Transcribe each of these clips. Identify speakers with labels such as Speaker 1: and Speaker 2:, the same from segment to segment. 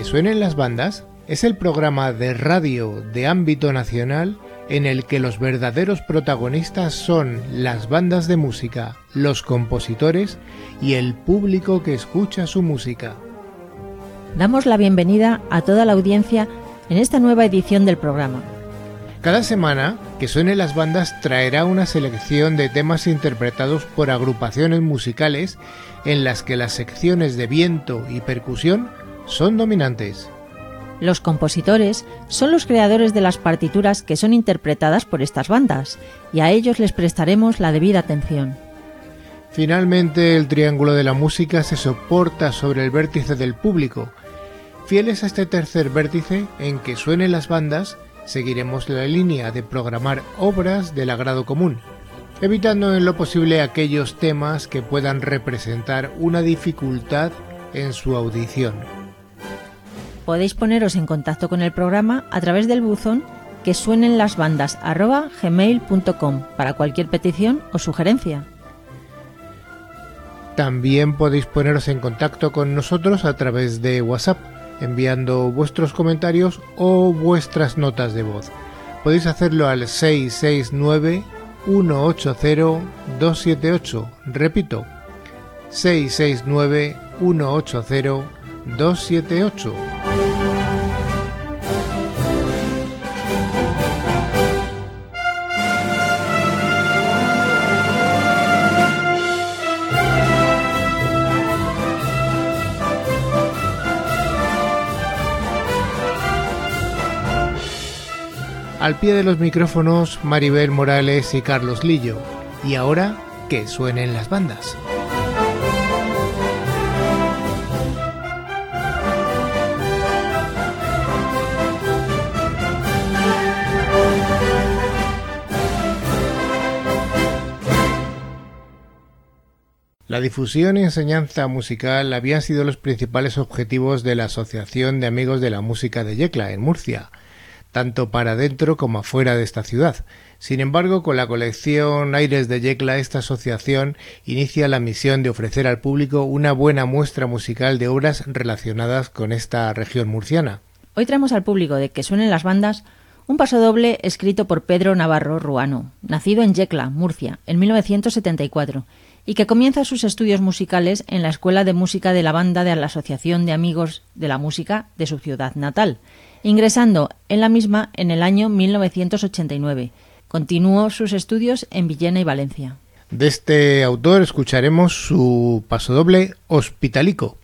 Speaker 1: Que suenen las bandas es el programa de radio de ámbito nacional en el que los verdaderos protagonistas son las bandas de música, los compositores y el público que escucha su música.
Speaker 2: Damos la bienvenida a toda la audiencia en esta nueva edición del programa.
Speaker 1: Cada semana, que suene las bandas traerá una selección de temas interpretados por agrupaciones musicales en las que las secciones de viento y percusión son dominantes.
Speaker 2: Los compositores son los creadores de las partituras que son interpretadas por estas bandas, y a ellos les prestaremos la debida atención.
Speaker 1: Finalmente, el triángulo de la música se soporta sobre el vértice del público. Fieles a este tercer vértice en que suenen las bandas, seguiremos la línea de programar obras del agrado común, evitando en lo posible aquellos temas que puedan representar una dificultad en su audición
Speaker 2: podéis poneros en contacto con el programa a través del buzón que suenen las bandas gmail.com para cualquier petición o sugerencia.
Speaker 1: También podéis poneros en contacto con nosotros a través de WhatsApp, enviando vuestros comentarios o vuestras notas de voz. Podéis hacerlo al 669 180 278. Repito, 669 180 278. Al pie de los micrófonos Maribel Morales y Carlos Lillo. Y ahora que suenen las bandas. La difusión y enseñanza musical habían sido los principales objetivos de la Asociación de Amigos de la Música de Yecla, en Murcia, tanto para dentro como afuera de esta ciudad. Sin embargo, con la colección Aires de Yecla, esta asociación inicia la misión de ofrecer al público una buena muestra musical de obras relacionadas con esta región murciana.
Speaker 2: Hoy traemos al público de que suenen las bandas un paso doble escrito por Pedro Navarro Ruano, nacido en Yecla, Murcia, en 1974, y que comienza sus estudios musicales en la Escuela de Música de la Banda de la Asociación de Amigos de la Música de su ciudad natal, ingresando en la misma en el año 1989. Continuó sus estudios en Villena y Valencia.
Speaker 1: De este autor escucharemos su pasodoble Hospitalico.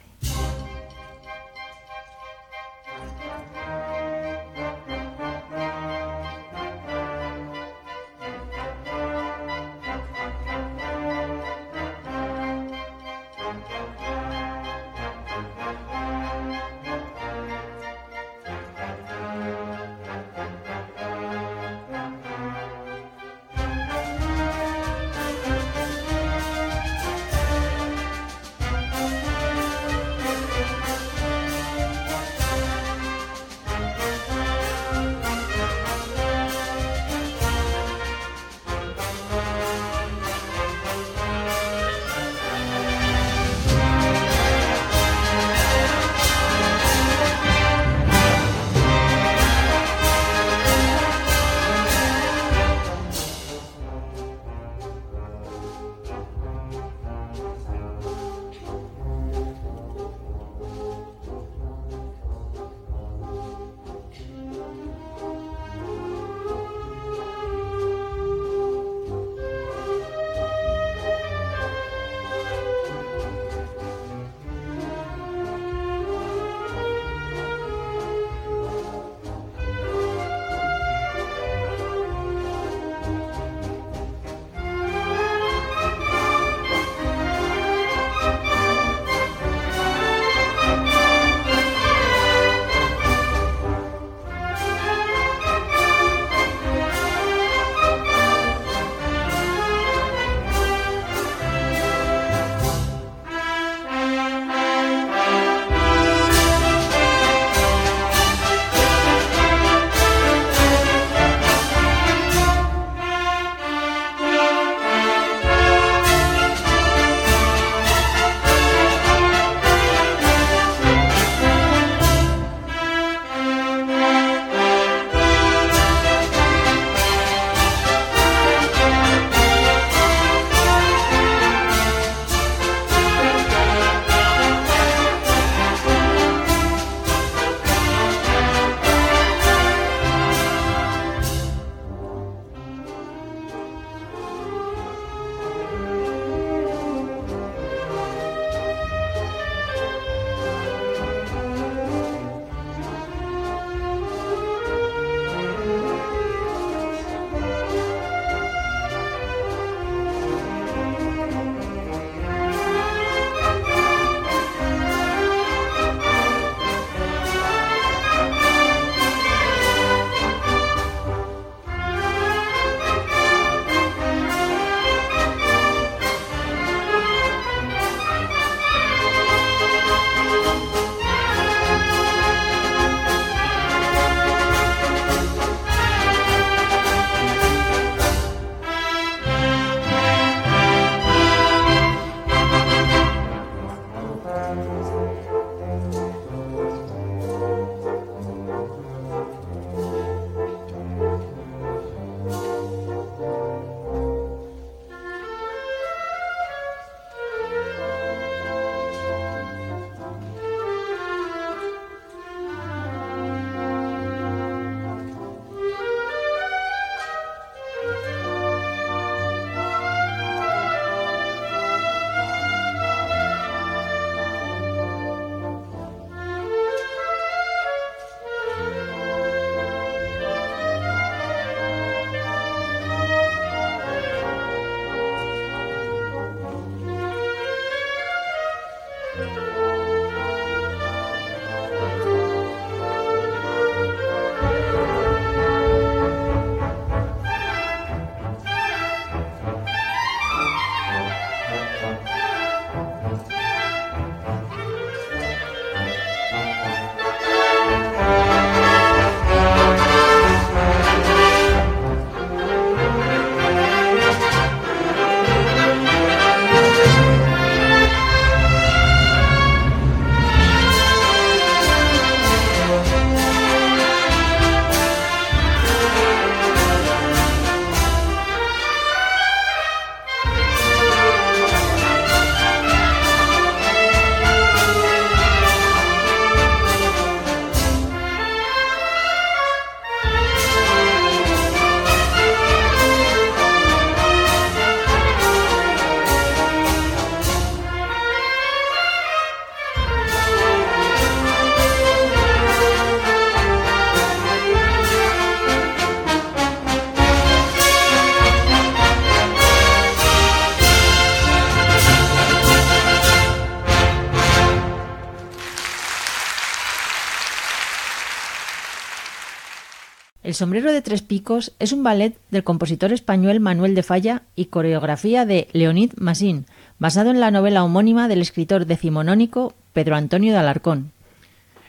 Speaker 2: El sombrero de tres picos es un ballet del compositor español Manuel de Falla y coreografía de Leonid Massin, basado en la novela homónima del escritor decimonónico Pedro Antonio de Alarcón.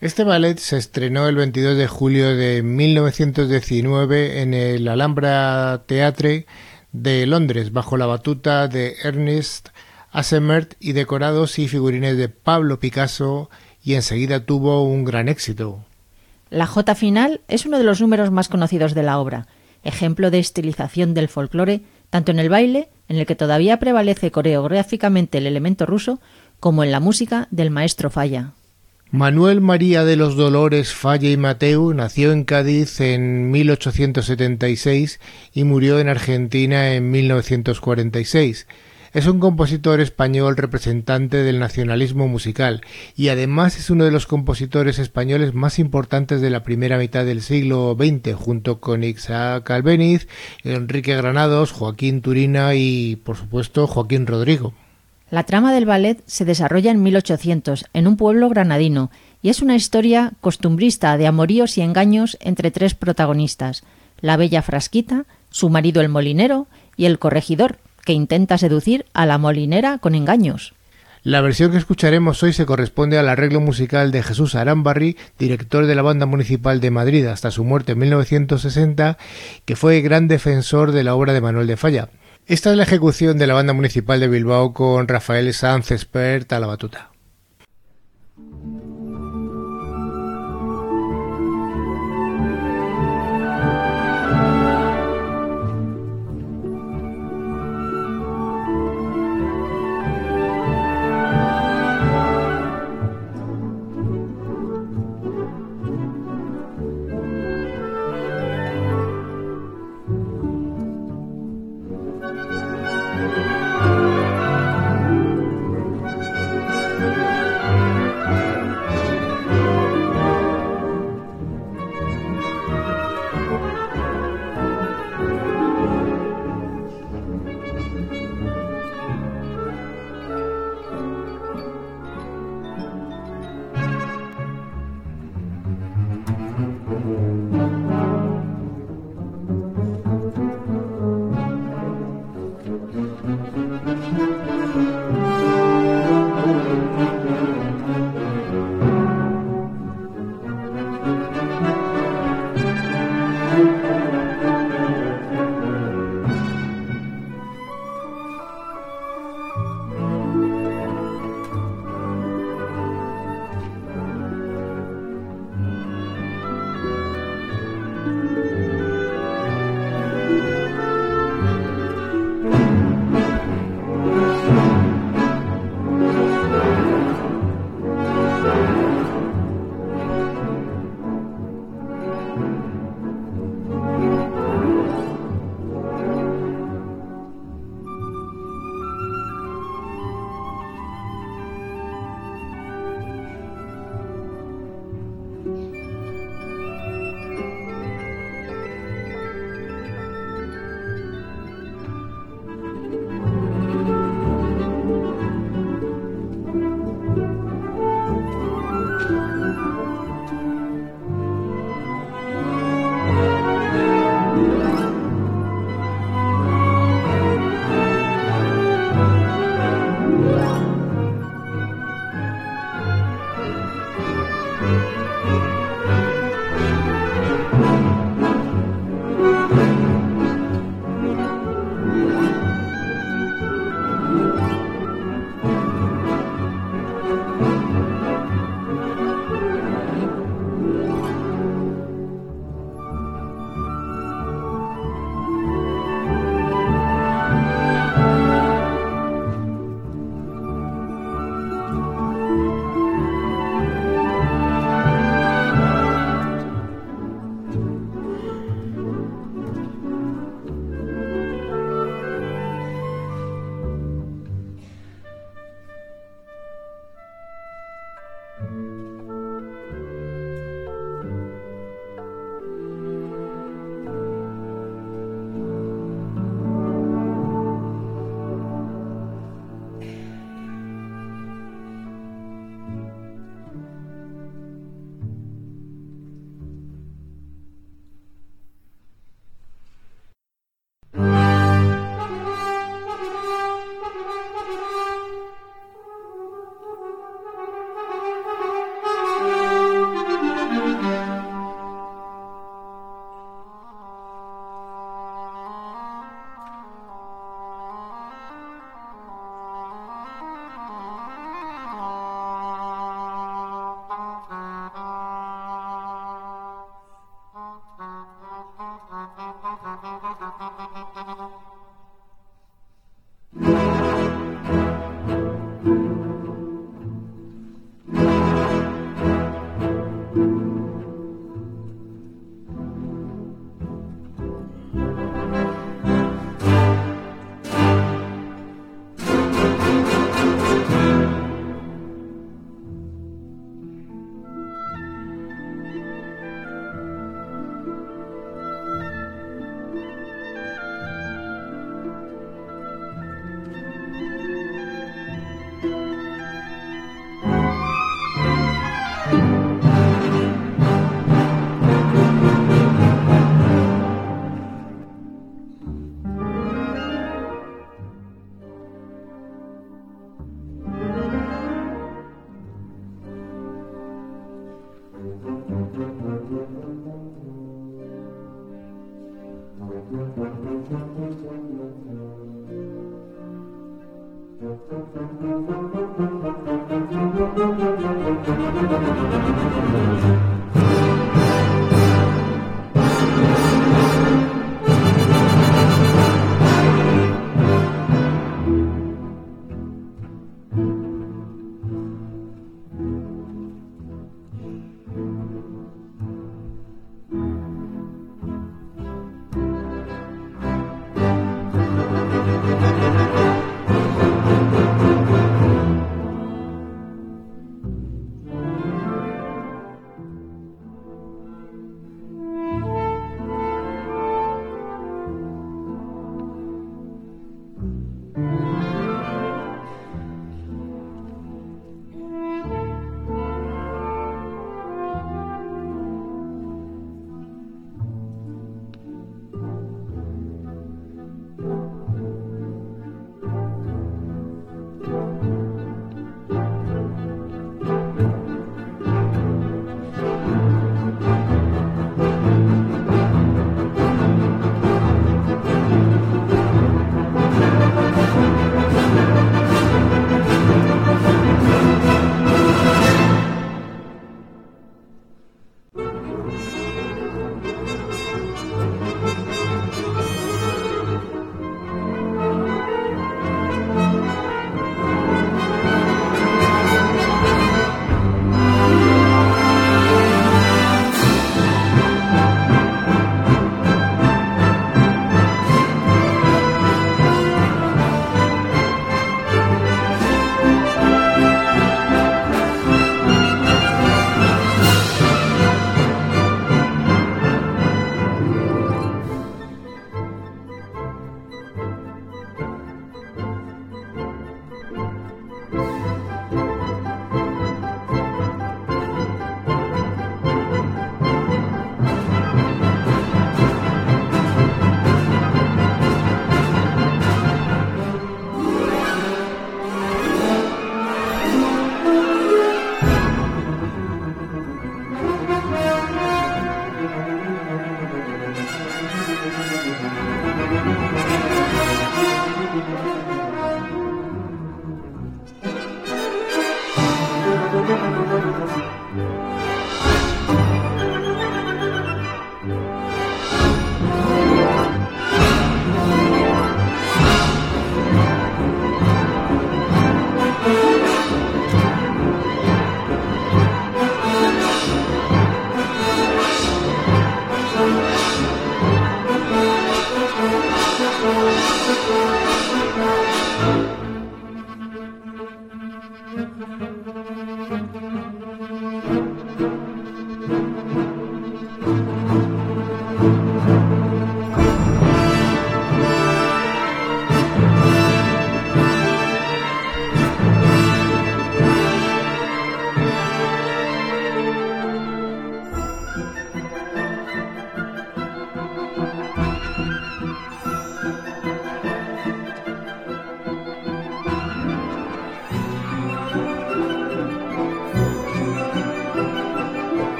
Speaker 1: Este ballet se estrenó el 22 de julio de 1919 en el Alhambra Theatre de Londres, bajo la batuta de Ernest Assemert y decorados y figurines de Pablo Picasso, y enseguida tuvo un gran éxito.
Speaker 2: La Jota final es uno de los números más conocidos de la obra, ejemplo de estilización del folclore, tanto en el baile, en el que todavía prevalece coreográficamente el elemento ruso, como en la música del maestro Falla.
Speaker 1: Manuel María de los Dolores Falla y Mateu nació en Cádiz en 1876 y murió en Argentina en 1946. Es un compositor español representante del nacionalismo musical y además es uno de los compositores españoles más importantes de la primera mitad del siglo XX, junto con Isaac Albeniz, Enrique Granados, Joaquín Turina y, por supuesto, Joaquín Rodrigo.
Speaker 2: La trama del ballet se desarrolla en 1800, en un pueblo granadino, y es una historia costumbrista de amoríos y engaños entre tres protagonistas, la bella Frasquita, su marido el molinero y el corregidor, que intenta seducir a la molinera con engaños.
Speaker 1: La versión que escucharemos hoy se corresponde al arreglo musical de Jesús Arambarri, director de la Banda Municipal de Madrid hasta su muerte en 1960, que fue gran defensor de la obra de Manuel de Falla. Esta es la ejecución de la Banda Municipal de Bilbao con Rafael Sanz Expert a la batuta.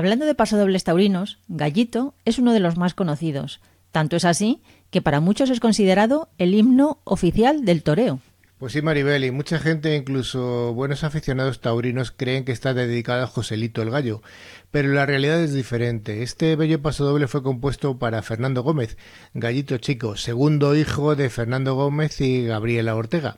Speaker 2: Hablando de pasodobles taurinos, Gallito es uno de los más conocidos. Tanto es así que para muchos es considerado el himno oficial del toreo.
Speaker 1: Pues sí, Maribel, y mucha gente, incluso buenos aficionados taurinos, creen que está dedicado a Joselito el Gallo, pero la realidad es diferente. Este bello pasodoble fue compuesto para Fernando Gómez, Gallito Chico, segundo hijo de Fernando Gómez y Gabriela Ortega.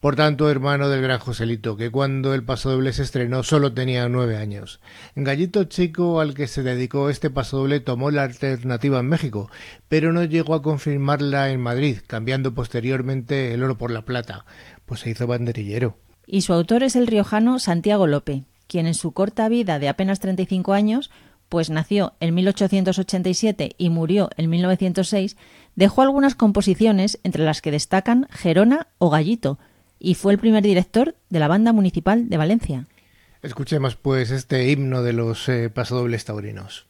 Speaker 1: Por tanto, hermano del gran Joselito, que cuando el pasodoble se estrenó solo tenía nueve años. Gallito Chico, al que se dedicó este pasodoble, tomó la alternativa en México, pero no llegó a confirmarla en Madrid, cambiando posteriormente el oro por la plata, pues se hizo banderillero.
Speaker 2: Y su autor es el riojano Santiago Lope, quien en su corta vida de apenas 35 años pues nació en 1887 y murió en 1906, dejó algunas composiciones entre las que destacan Gerona o Gallito, y fue el primer director de la Banda Municipal de Valencia.
Speaker 1: Escuchemos pues este himno de los eh, pasodobles taurinos.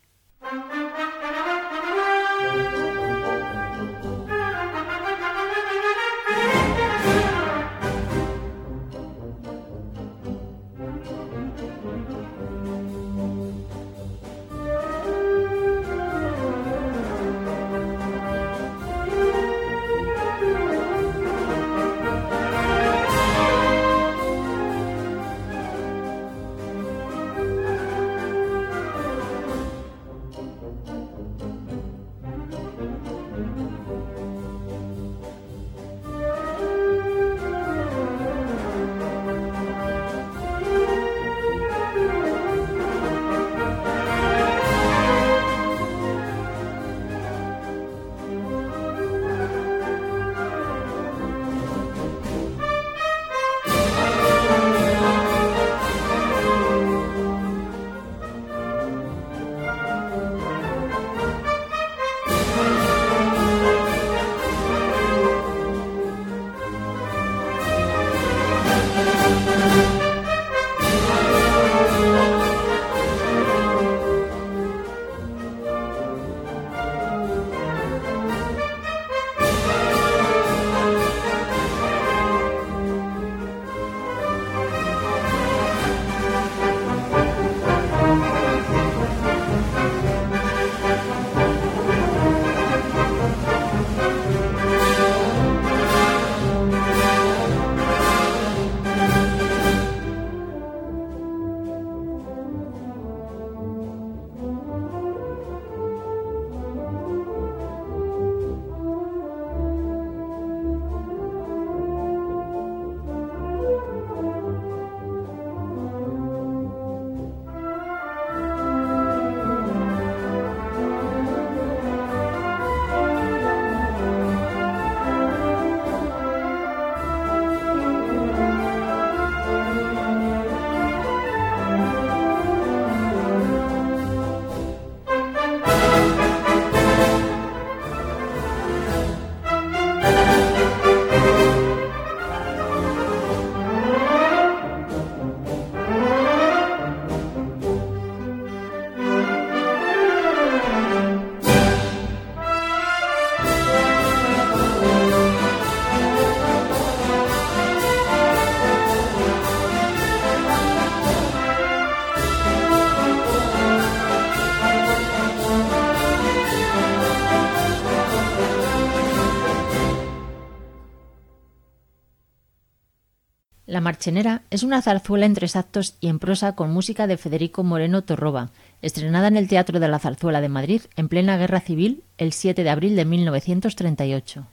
Speaker 2: La Marchenera es una zarzuela en tres actos y en prosa con música de Federico Moreno Torroba, estrenada en el Teatro de la Zarzuela de Madrid en plena Guerra Civil el 7 de abril de 1938.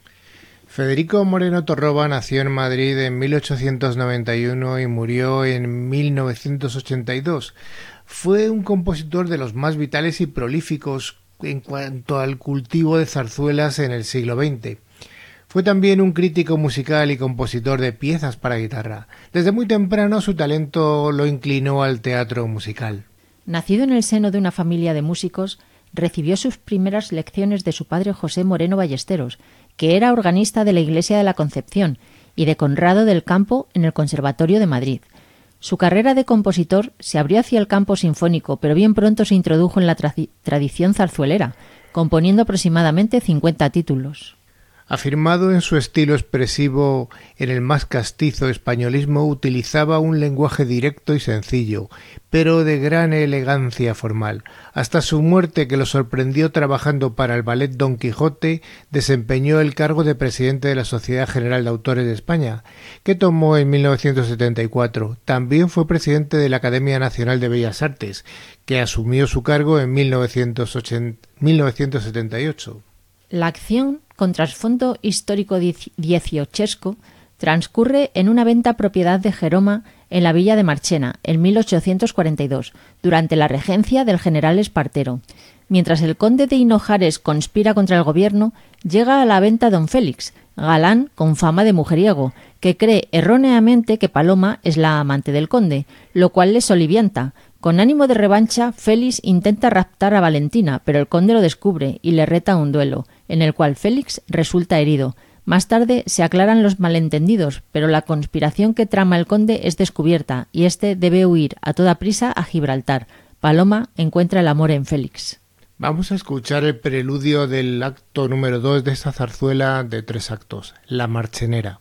Speaker 1: Federico Moreno Torroba nació en Madrid en 1891 y murió en 1982. Fue un compositor de los más vitales y prolíficos en cuanto al cultivo de zarzuelas en el siglo XX. Fue también un crítico musical y compositor de piezas para guitarra. Desde muy temprano su talento lo inclinó al teatro musical.
Speaker 2: Nacido en el seno de una familia de músicos, recibió sus primeras lecciones de su padre José Moreno Ballesteros, que era organista de la Iglesia de la Concepción, y de Conrado del Campo en el Conservatorio de Madrid. Su carrera de compositor se abrió hacia el campo sinfónico, pero bien pronto se introdujo en la tradición zarzuelera, componiendo aproximadamente 50 títulos.
Speaker 1: Afirmado en su estilo expresivo en el más castizo españolismo, utilizaba un lenguaje directo y sencillo, pero de gran elegancia formal. Hasta su muerte, que lo sorprendió trabajando para el ballet Don Quijote, desempeñó el cargo de presidente de la Sociedad General de Autores de España, que tomó en 1974. También fue presidente de la Academia Nacional de Bellas Artes, que asumió su cargo en 1978.
Speaker 2: La acción, con trasfondo histórico dieciochesco, transcurre en una venta propiedad de Jeroma en la villa de Marchena, en 1842, durante la regencia del general Espartero. Mientras el conde de Hinojares conspira contra el gobierno, llega a la venta don Félix, galán con fama de mujeriego, que cree erróneamente que Paloma es la amante del conde, lo cual le solivianta, con ánimo de revancha, Félix intenta raptar a Valentina, pero el conde lo descubre y le reta un duelo, en el cual Félix resulta herido. Más tarde se aclaran los malentendidos, pero la conspiración que trama el conde es descubierta y éste debe huir a toda prisa a Gibraltar. Paloma encuentra el amor en Félix.
Speaker 1: Vamos a escuchar el preludio del acto número 2 de esta zarzuela de tres actos, La Marchenera.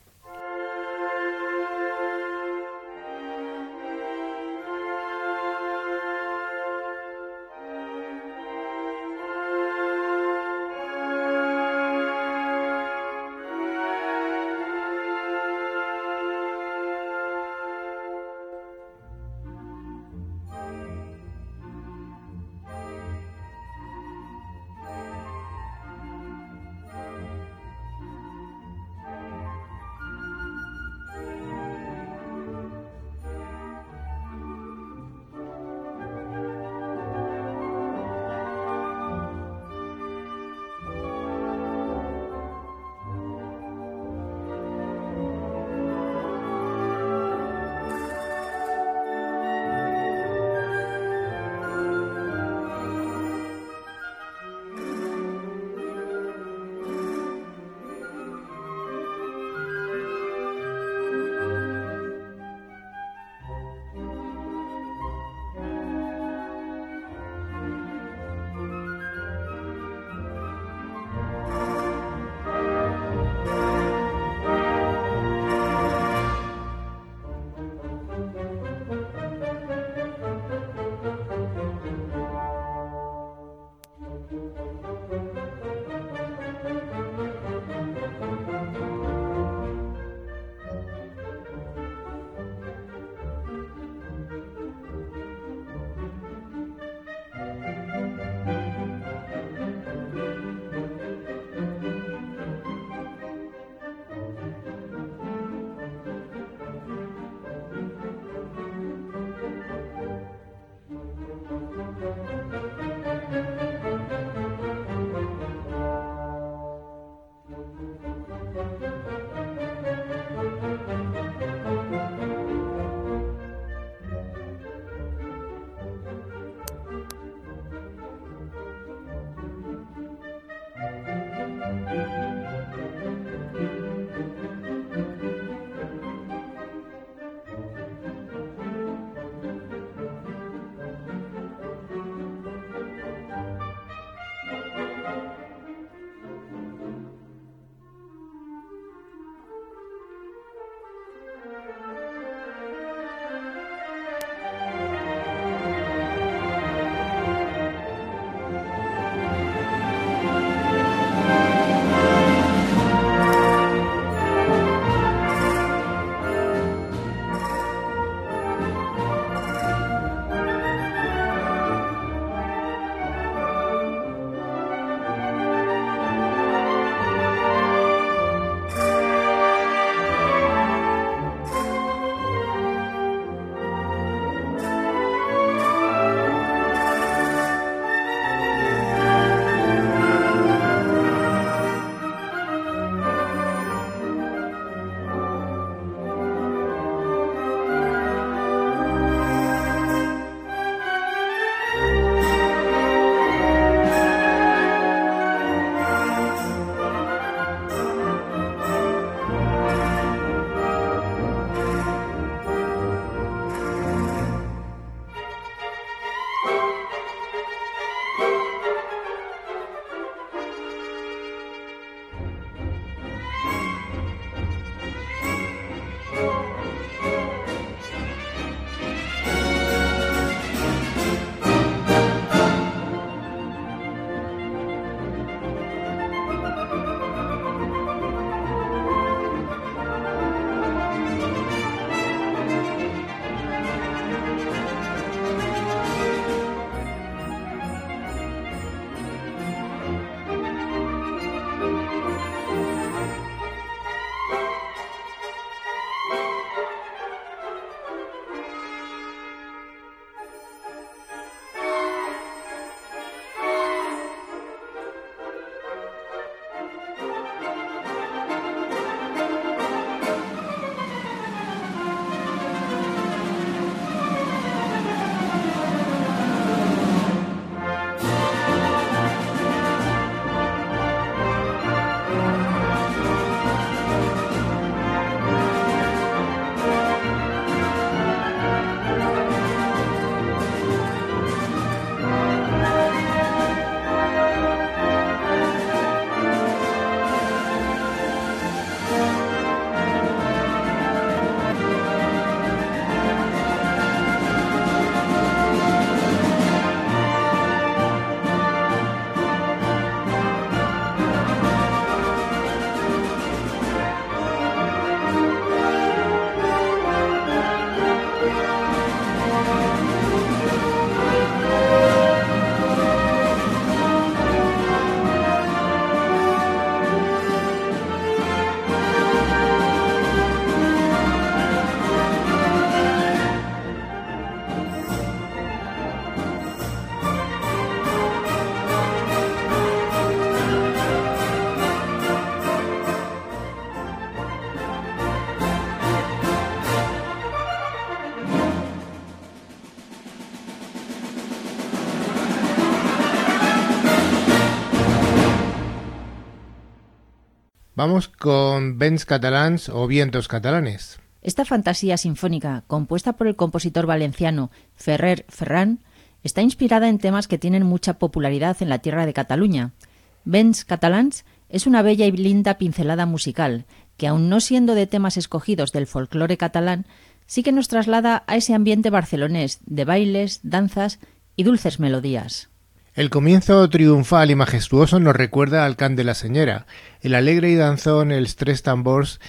Speaker 1: Con Vents Catalans o Vientos Catalanes.
Speaker 2: Esta fantasía sinfónica, compuesta por el compositor valenciano Ferrer Ferran, está inspirada en temas que tienen mucha popularidad en la tierra de Cataluña. Vents Catalans es una bella y linda pincelada musical, que aun no siendo de temas escogidos del folclore catalán, sí que nos traslada a ese ambiente barcelonés de bailes, danzas y dulces melodías.
Speaker 1: El comienzo triunfal y majestuoso nos recuerda al can de la señora. El alegre y danzón, el tres tambors,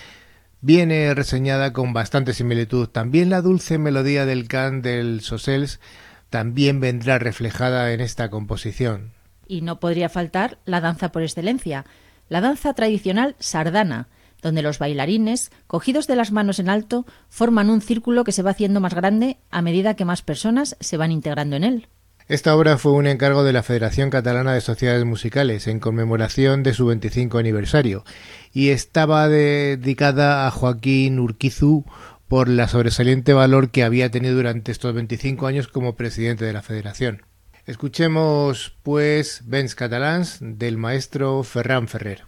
Speaker 1: viene reseñada con bastante similitud. También la dulce melodía del can del Sosels también vendrá reflejada en esta composición.
Speaker 2: Y no podría faltar la danza por excelencia, la danza tradicional sardana, donde los bailarines, cogidos de las manos en alto, forman un círculo que se va haciendo más grande a medida que más personas se van integrando en él.
Speaker 1: Esta obra fue un encargo de la Federación Catalana de Sociedades Musicales en conmemoración de su 25 aniversario y estaba dedicada a Joaquín Urquizu por la sobresaliente valor que había tenido durante estos 25 años como presidente de la Federación. Escuchemos, pues, Vents Catalans del maestro Ferran Ferrer.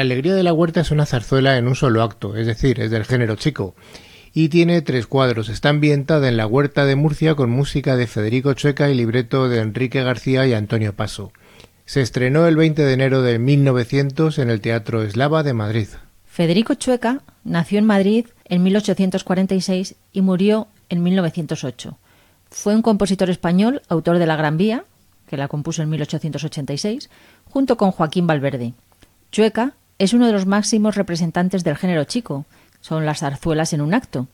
Speaker 1: La alegría de la huerta es una zarzuela en un solo acto, es decir, es del género chico, y tiene tres cuadros. Está ambientada en la huerta de Murcia con música de Federico Chueca y libreto de Enrique García y Antonio Paso. Se estrenó el 20 de enero de 1900 en el Teatro Eslava de Madrid.
Speaker 2: Federico Chueca nació en Madrid en 1846 y murió en 1908. Fue un compositor español, autor de La Gran Vía, que la compuso en 1886, junto con Joaquín Valverde. Chueca es uno de los máximos representantes del género chico, son las zarzuelas en un acto.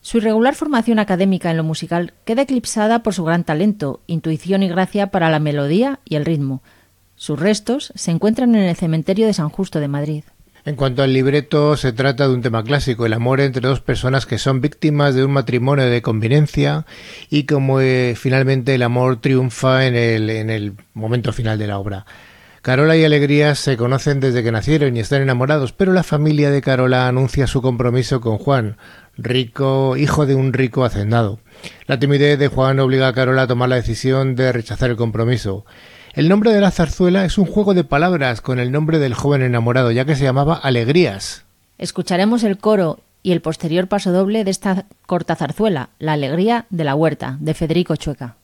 Speaker 2: Su irregular formación académica en lo musical queda eclipsada por su gran talento, intuición y gracia para la melodía y el ritmo. Sus restos se encuentran en el cementerio de San Justo de Madrid.
Speaker 1: En cuanto al libreto, se trata de un tema clásico, el amor entre dos personas que son víctimas de un matrimonio de conveniencia y como eh, finalmente el amor triunfa en el, en el momento final de la obra. Carola y Alegría se conocen desde que nacieron y están enamorados, pero la familia de Carola anuncia su compromiso con Juan, rico, hijo de un rico hacendado. La timidez de Juan obliga a Carola a tomar la decisión de rechazar el compromiso. El nombre de la zarzuela es un juego de palabras con el nombre del joven enamorado, ya que se llamaba Alegrías.
Speaker 2: Escucharemos el coro y el posterior paso doble de esta corta zarzuela, La alegría de la huerta, de Federico Chueca.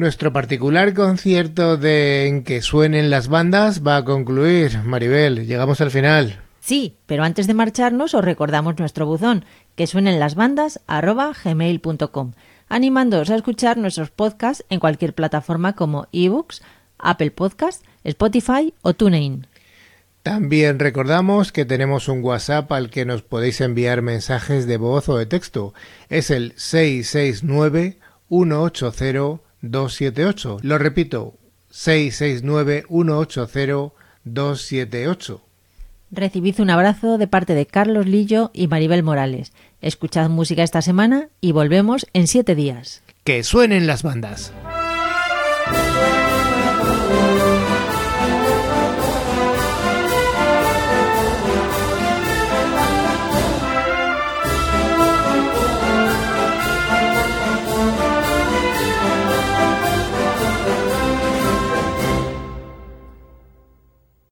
Speaker 1: Nuestro particular concierto de En que suenen las bandas va a concluir. Maribel, llegamos al final.
Speaker 2: Sí, pero antes de marcharnos os recordamos nuestro buzón, que suenen las bandas gmail.com, animándoos a escuchar nuestros podcasts en cualquier plataforma como ebooks, Apple Podcasts, Spotify o TuneIn.
Speaker 1: También recordamos que tenemos un WhatsApp al que nos podéis enviar mensajes de voz o de texto. Es el 669 180 278. Lo repito, 669-180-278.
Speaker 2: Recibid un abrazo de parte de Carlos Lillo y Maribel Morales. Escuchad música esta semana y volvemos en siete días.
Speaker 1: Que suenen las bandas.